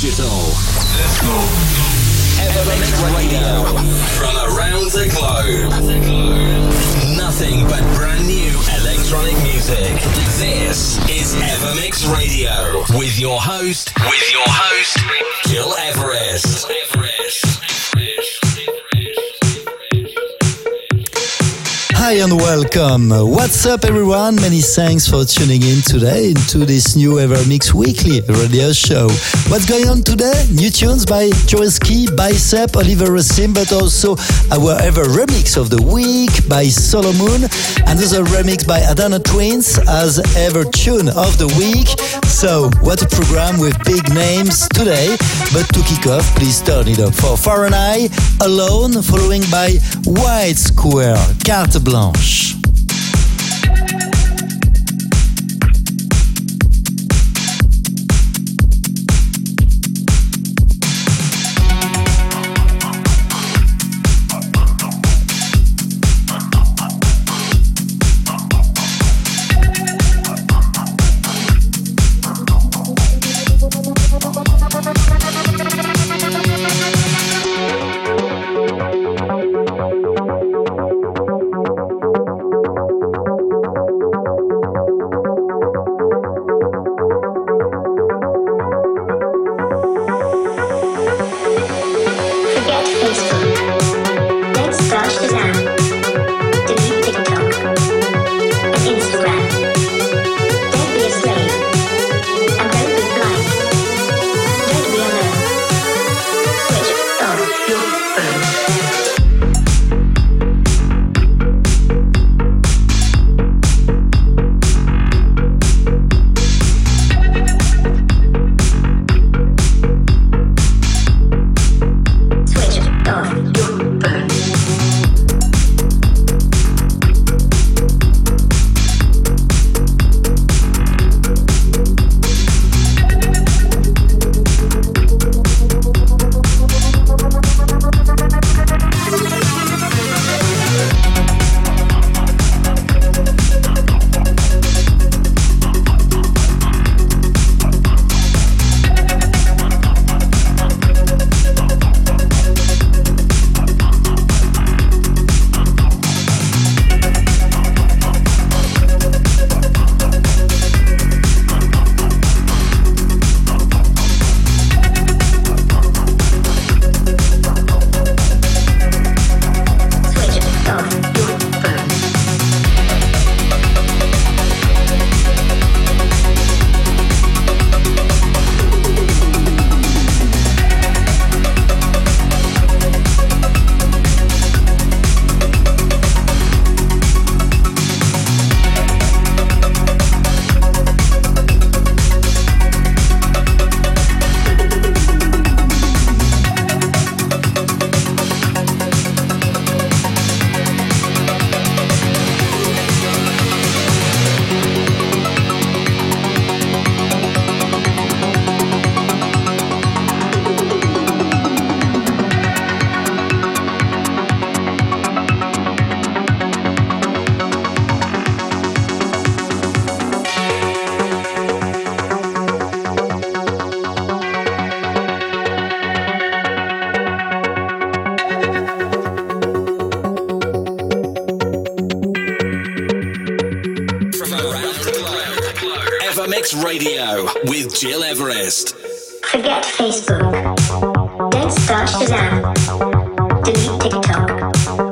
digital. Let's go. Evermix Radio. From around the globe. Nothing but brand new electronic music. This is Evermix Radio. With your host, with your host, Gil Everest. Hi and welcome. What's up, everyone? Many thanks for tuning in today into this new Evermix Weekly radio show. What's going on today? New tunes by Joeski, Bicep, Oliver Racine, but also our ever remix of the week by Solomun, another remix by Adana Twins as ever tune of the week. So, what a program with big names today. But to kick off, please turn it up for Fahrenheit, Alone, following by White Square, Carte Blanche. Blanche. Gil Everest. Forget Facebook. Don't start Shazam. Delete TikTok.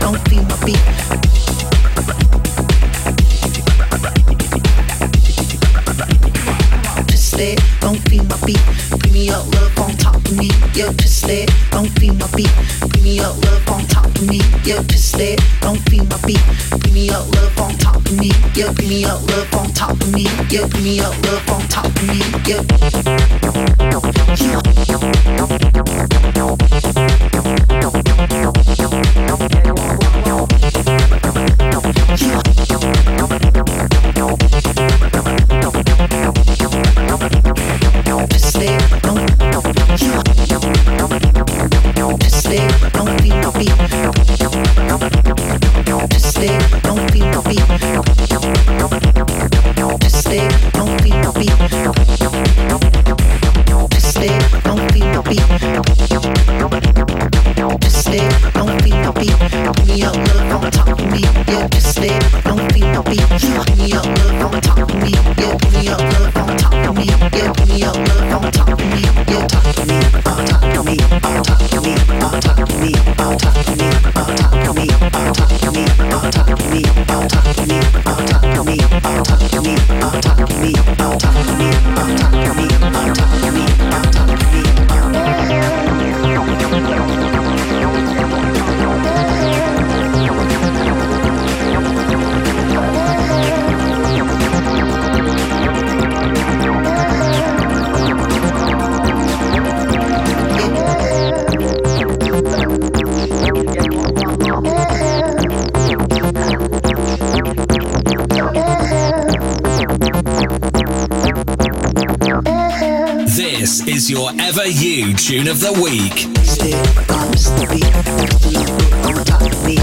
don't feel my beat. Don't feel my beat. Bring me up love on top of me, Yeah, don't feel my beat. Me up love on top of me, don't feel my beat. Me up love on top of me, me up love on top of me, me up love on top of me. Yeah. Yeah. tune of the week. Me. Me. Me.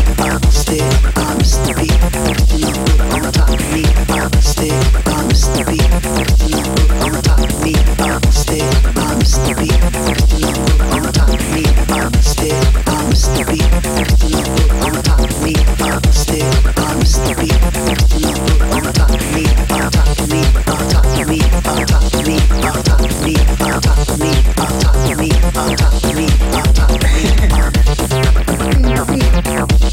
Me. Me on top of me, on top of me.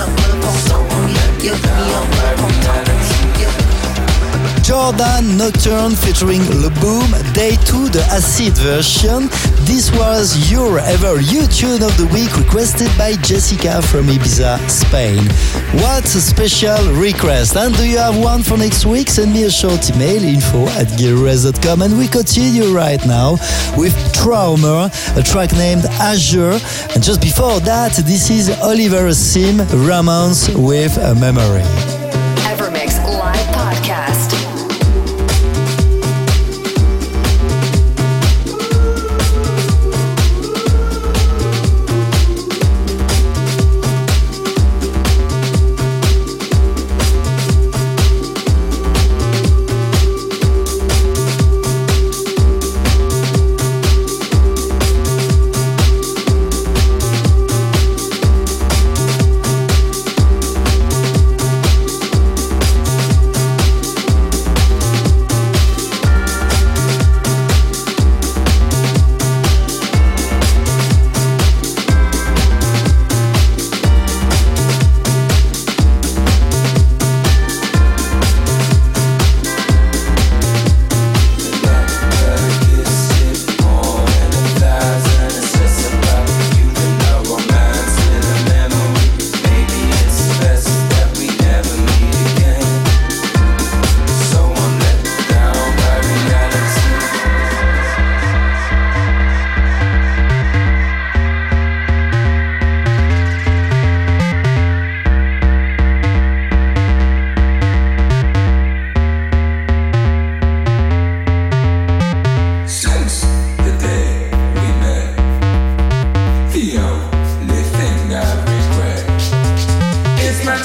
up. Jordan Nocturne featuring Le Boom, Day 2, the acid version. This was your ever YouTube of the week requested by Jessica from Ibiza, Spain. What a special request! And do you have one for next week? Send me a short email info at gearres.com. And we continue right now with Trauma, a track named Azure. And just before that, this is Oliver Sim Romance with a memory.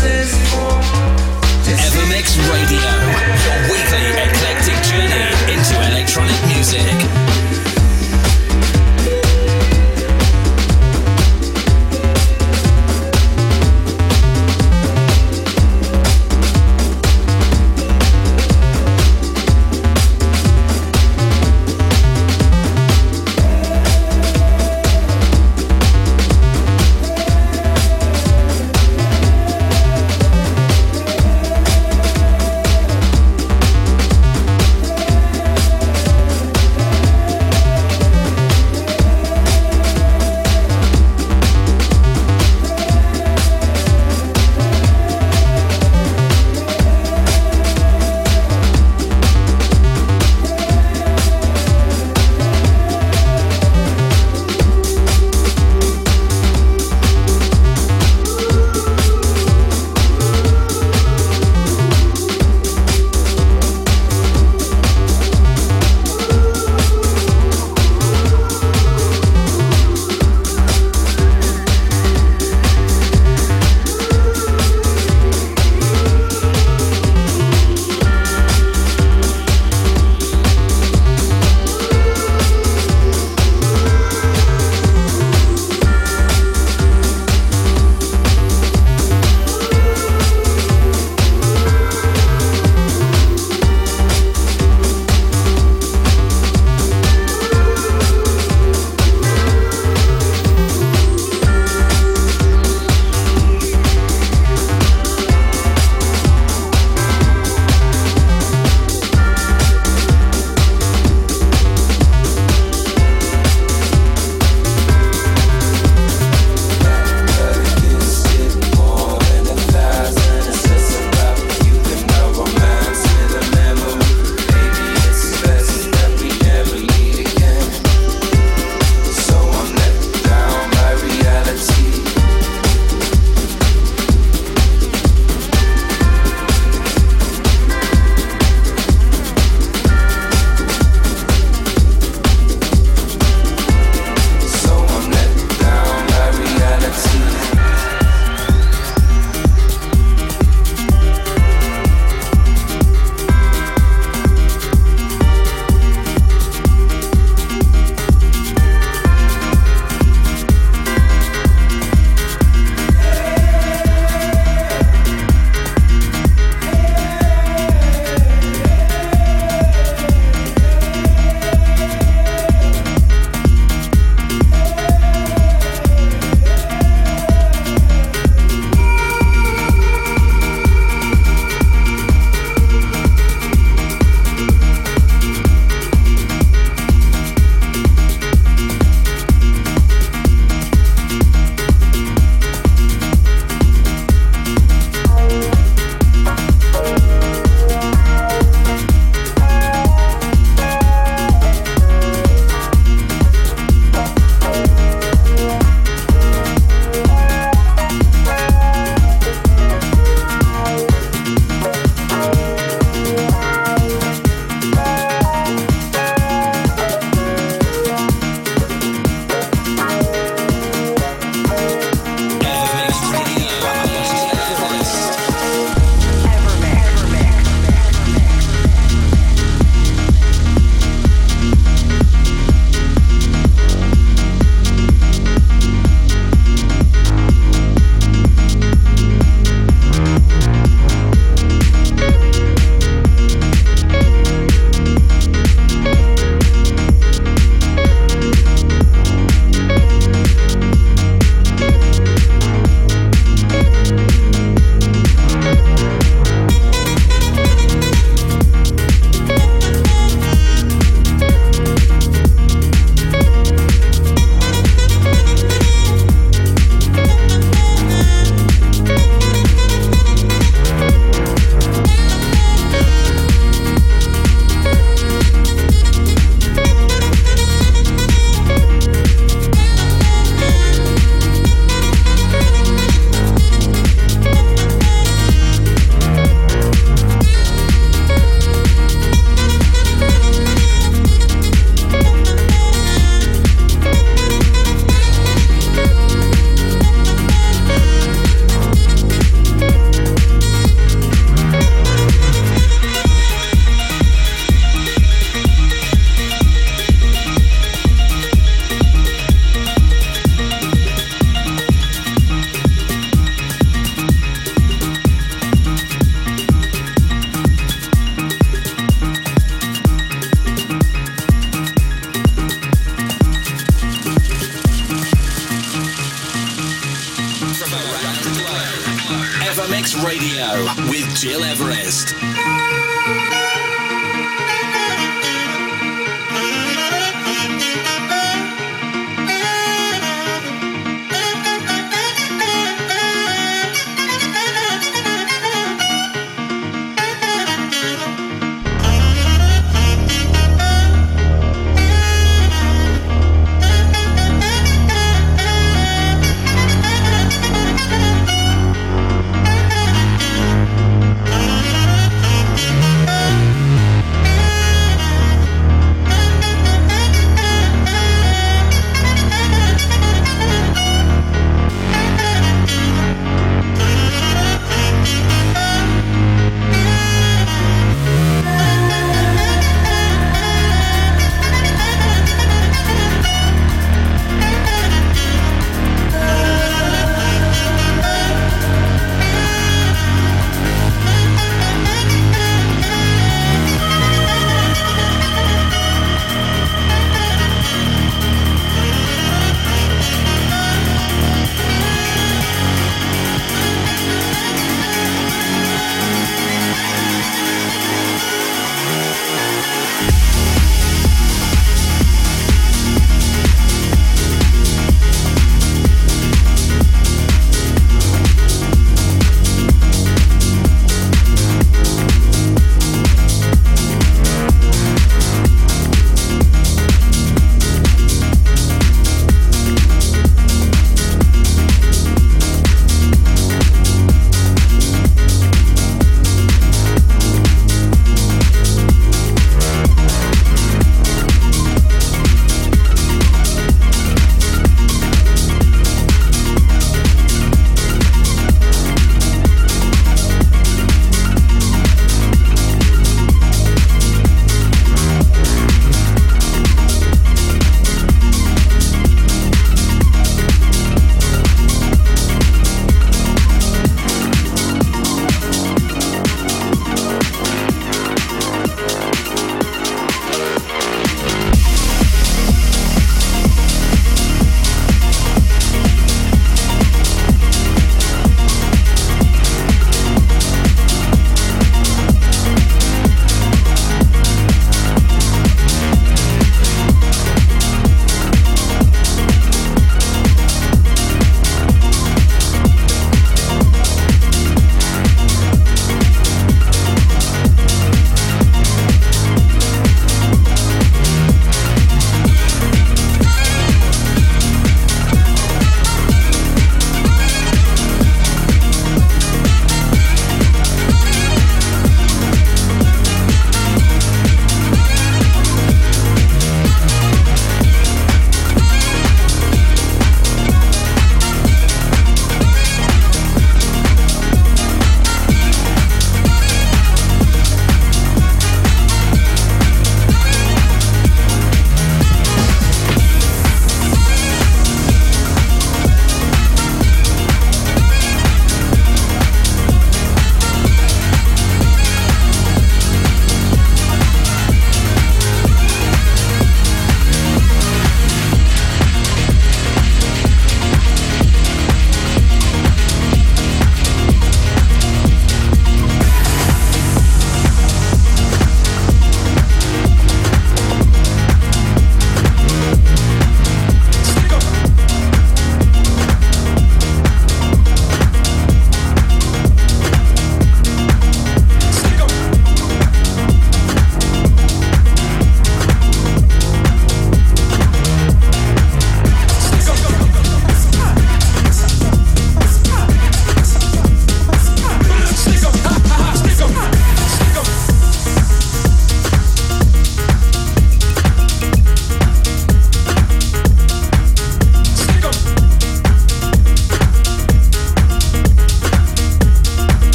glasses.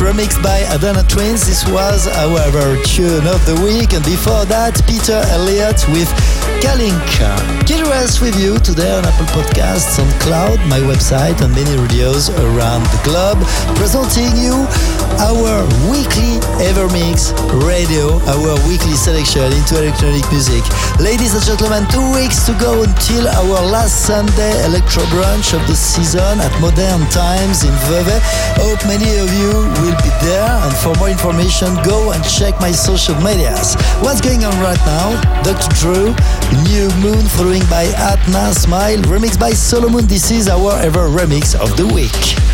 Remixed by Adana Twins. This was our tune of the week, and before that, Peter Elliott with Kalinka. Gil Everest with you today on Apple Podcasts, on Cloud, my website, and many radios around the globe, presenting you our weekly Evermix radio, our weekly selection into electronic music. Ladies and gentlemen, two weeks to go until our last Sunday electro brunch of the season at Modern Times in Vevey. Hope many of you will be there. And for more information, go and check my social medias. What's going on right now? Dr. Drew, New Moon, following by Atna Smile, remixed by Solomun. This is our ever remix of the week.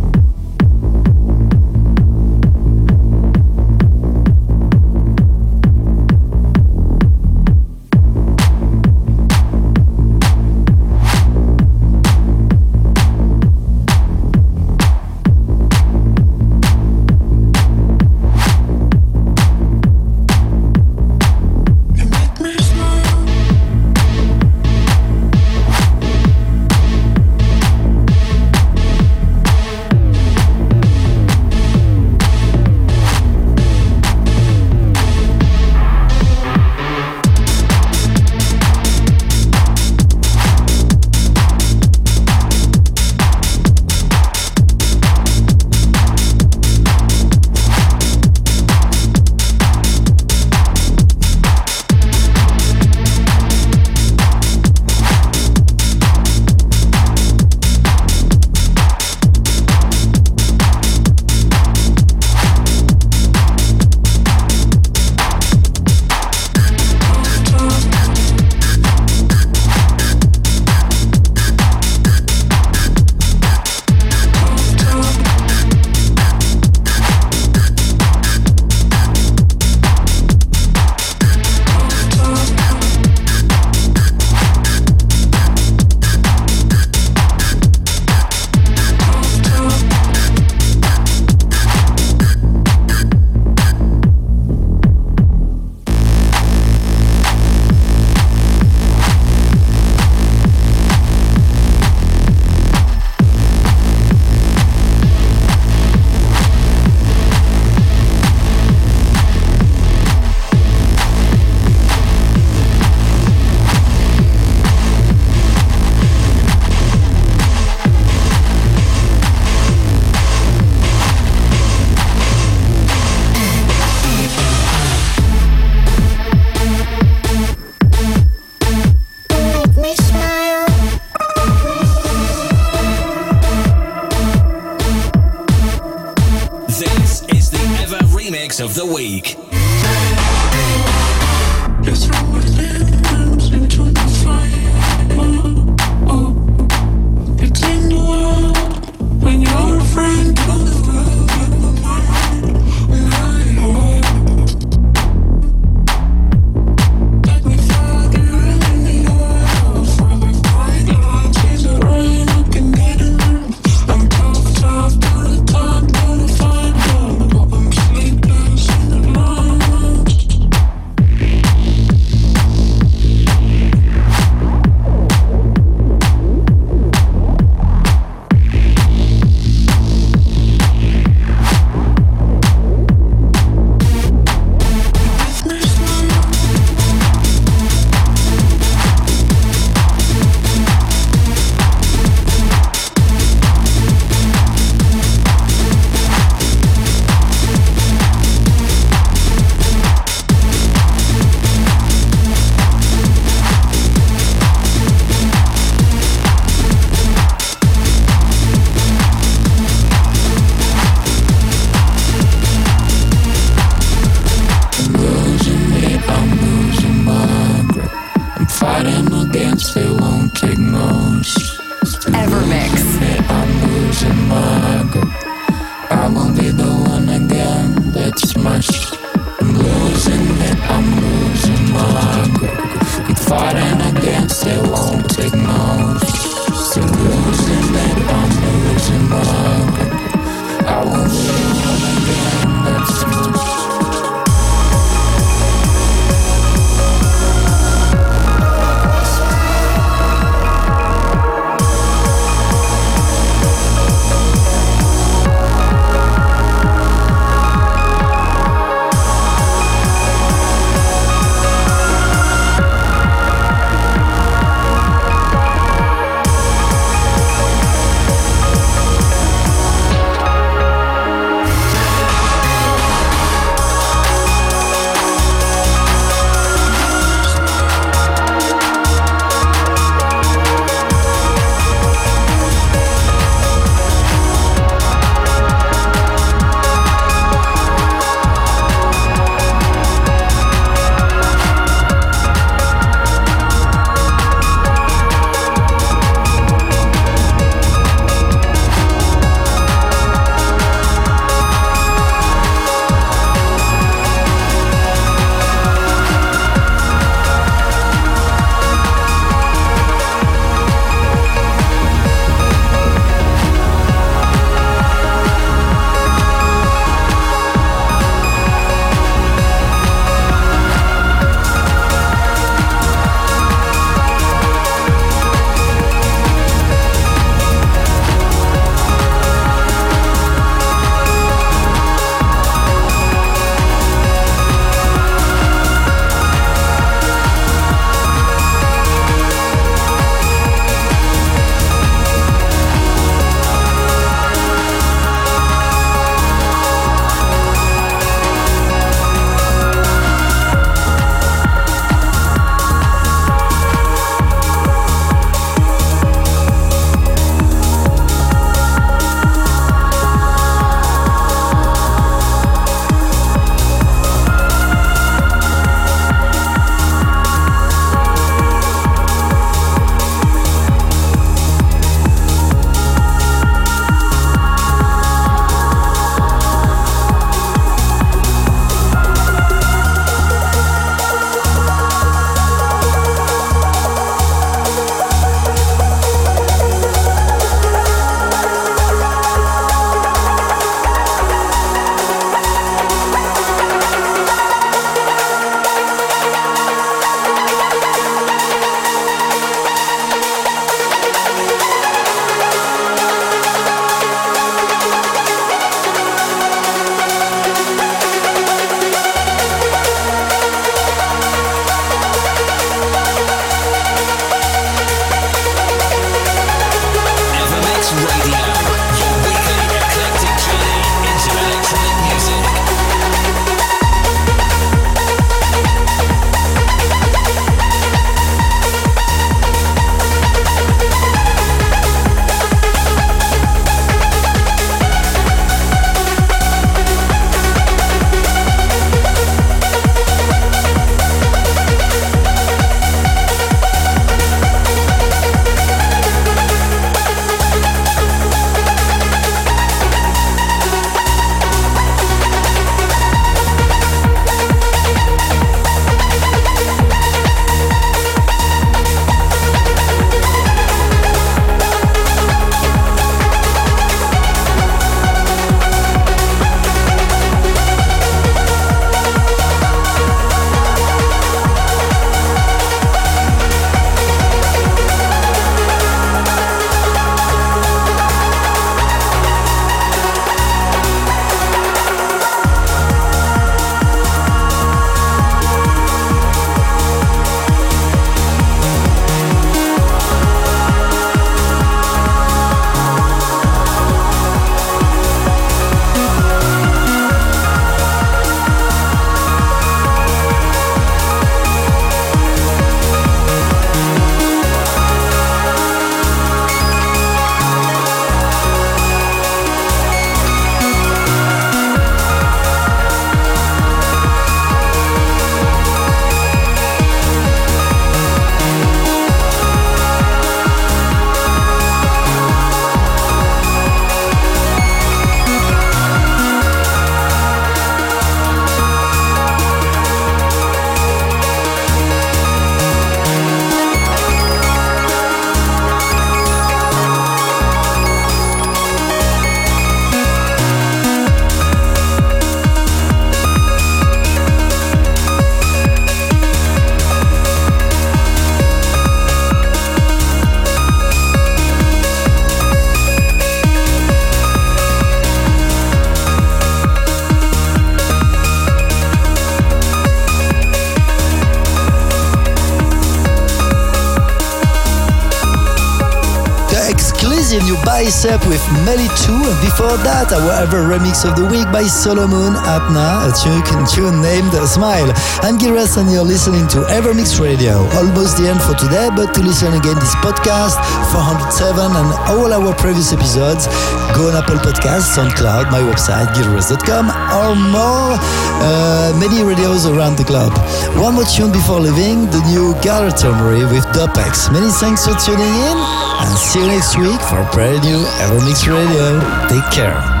Bicep with Melly 2. And before that, our ever remix of the week by Solomun Apna, a tune, tune named Smile. I'm Gil Everest and you're listening to Evermix Radio. Almost the end for today, but to listen again this podcast, 407 and all our previous episodes, go on Apple Podcasts, SoundCloud, my website, gileverest.com, or more, uh, many radios around the globe. One more tune before leaving, the new Galatomery with Dopex. Many thanks for tuning in and see you next week for brand new Evermix Radio. Take care.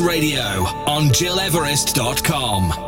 Radio on gileverest.com.